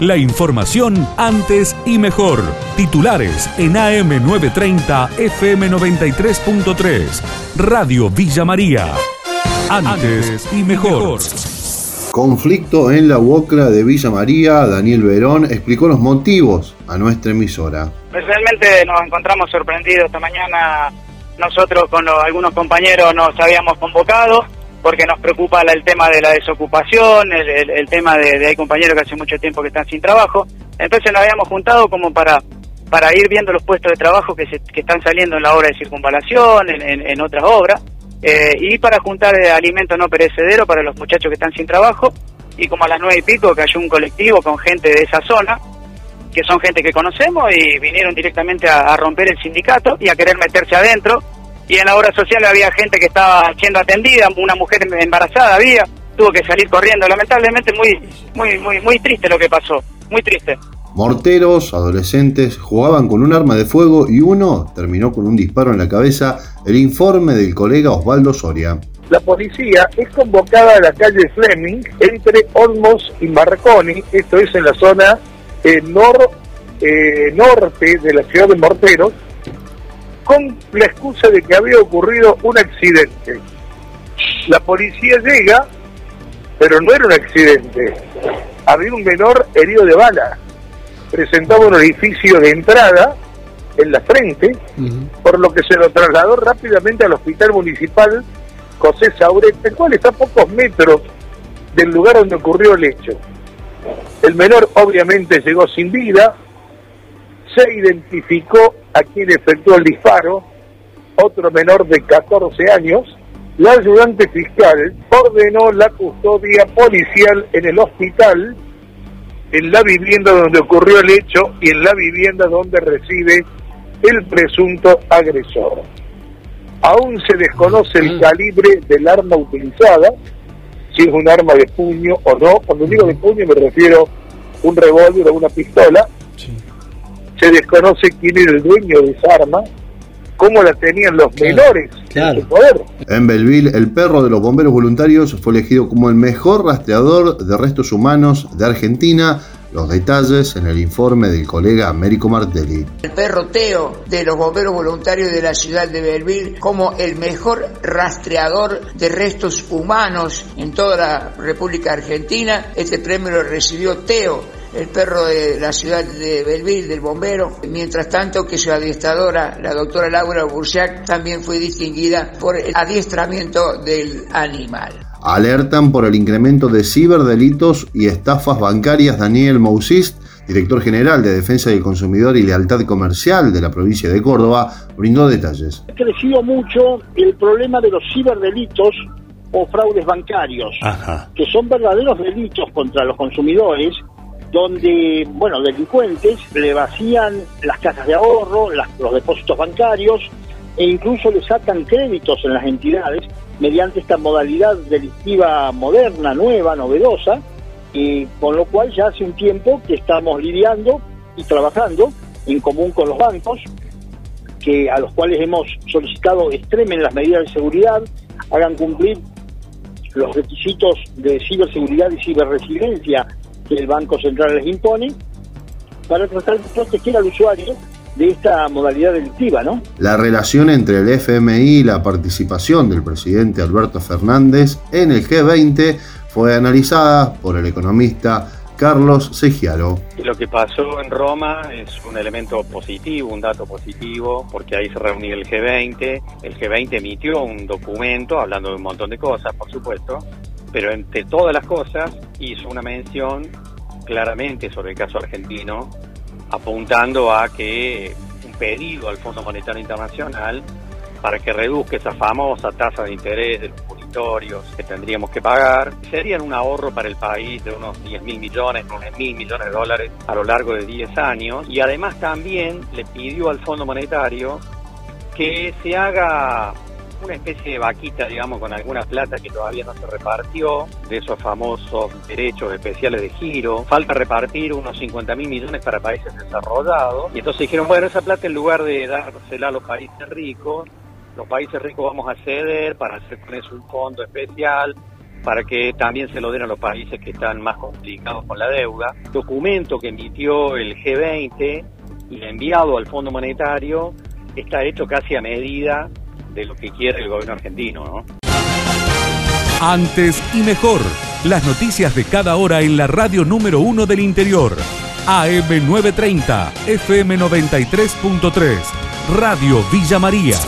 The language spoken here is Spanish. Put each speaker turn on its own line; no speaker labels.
La información antes y mejor. Titulares en AM930 FM93.3. Radio Villa María. Antes y mejor.
Conflicto en la UOCRA de Villa María. Daniel Verón explicó los motivos a nuestra emisora.
Realmente nos encontramos sorprendidos esta mañana. Nosotros con algunos compañeros nos habíamos convocado porque nos preocupa el tema de la desocupación, el, tema de, hay compañeros que hace mucho tiempo que están sin trabajo. Entonces nos habíamos juntado como para para ir viendo los puestos de trabajo que, se, que están saliendo en la obra de circunvalación, en, otras obras, eh, y para juntar eh, alimento no perecedero para los muchachos que están sin trabajo. Y como a las nueve y pico que hay un colectivo con gente de esa zona, que son gente que conocemos y vinieron directamente a romper el sindicato y a querer meterse adentro y en la obra social había gente que estaba siendo atendida, una mujer embarazada había, tuvo que salir corriendo. Lamentablemente muy, muy, muy, muy triste lo que pasó, muy triste.
Morteros, adolescentes, jugaban con un arma de fuego y uno terminó con un disparo en la cabeza. El informe del colega Osvaldo Soria.
La policía es convocada a la calle Fleming entre Olmos y Marconi, esto es en la zona eh, nor, eh, norte de la ciudad de Morteros, con la excusa de que había ocurrido un accidente. La policía llega, pero no era un accidente. Había un menor herido de bala. Presentaba un orificio de entrada en la frente, por lo que se lo trasladó rápidamente al hospital municipal José Sauret, el cual está a pocos metros del lugar donde ocurrió el hecho. El menor obviamente llegó sin vida, se identificó a quien efectuó el disparo, otro menor de 14 años, la ayudante fiscal ordenó la custodia policial en el hospital, en la vivienda donde ocurrió el hecho y en la vivienda donde reside el presunto agresor. Aún se desconoce el calibre del arma utilizada, si es un arma de puño o no. Cuando digo de puño me refiero a un revólver o una pistola, se desconoce quién era el dueño de esa arma, cómo la tenían los menores en su poder.
En Belville, el perro de los bomberos voluntarios fue elegido como el mejor rastreador de restos humanos de Argentina. Los detalles en el informe del colega Américo Martelli.
El perro Teo de los bomberos voluntarios de la ciudad de Belville como el mejor rastreador de restos humanos en toda la República Argentina. Este premio lo recibió Teo el perro de la ciudad de Belville, del bombero. Mientras tanto que su adiestradora, la doctora Laura Bursiak, también fue distinguida por el adiestramiento del animal.
Alertan por el incremento de ciberdelitos y estafas bancarias Daniel Mousist, director general de Defensa del Consumidor y Lealtad Comercial de la provincia de Córdoba, brindó detalles.
Ha crecido mucho el problema de los ciberdelitos o fraudes bancarios, que son verdaderos delitos contra los consumidores donde, bueno, delincuentes le vacían las casas de ahorro, los depósitos bancarios e incluso le sacan créditos en las entidades mediante esta modalidad delictiva moderna, nueva, novedosa, y con lo cual ya hace un tiempo que estamos lidiando y trabajando en común con los bancos, que a los cuales hemos solicitado extremen las medidas de seguridad, hagan cumplir los requisitos de ciberseguridad y ciberresiliencia que el Banco Central les impone para tratar de proteger al usuario de esta modalidad delictiva, ¿no?
La relación entre el FMI y la participación del presidente Alberto Fernández en el G20 fue analizada por el economista Carlos Segiaro.
Lo que pasó en Roma es un elemento positivo, un dato positivo, porque ahí se reunió el G20. El G20 emitió un documento hablando de un montón de cosas, por supuesto, pero entre todas las cosas hizo una mención claramente sobre el caso argentino, apuntando a que un pedido al Fondo Monetario Internacional para que reduzca esa famosa tasa de interés de los punitorios que tendríamos que pagar, serían un ahorro para el país de unos 10 mil millones, 9 mil millones de dólares a lo largo de 10 años. Y además también le pidió al Fondo Monetario que se haga una especie de vaquita, digamos, con alguna plata que todavía no se repartió, de esos famosos derechos especiales de giro. Falta repartir unos 50 mil millones para países desarrollados. Y entonces dijeron, bueno, esa plata en lugar de dársela a los países ricos, los países ricos vamos a ceder para hacer con eso un fondo especial para que también se lo den a los países que están más complicados con la deuda. Documento que emitió el G20 y enviado al Fondo Monetario está hecho casi a medida de lo que quiere el gobierno argentino. ¿no?
Antes y mejor, las noticias de cada hora en la radio número uno del interior. AM930, FM93.3, Radio Villa María.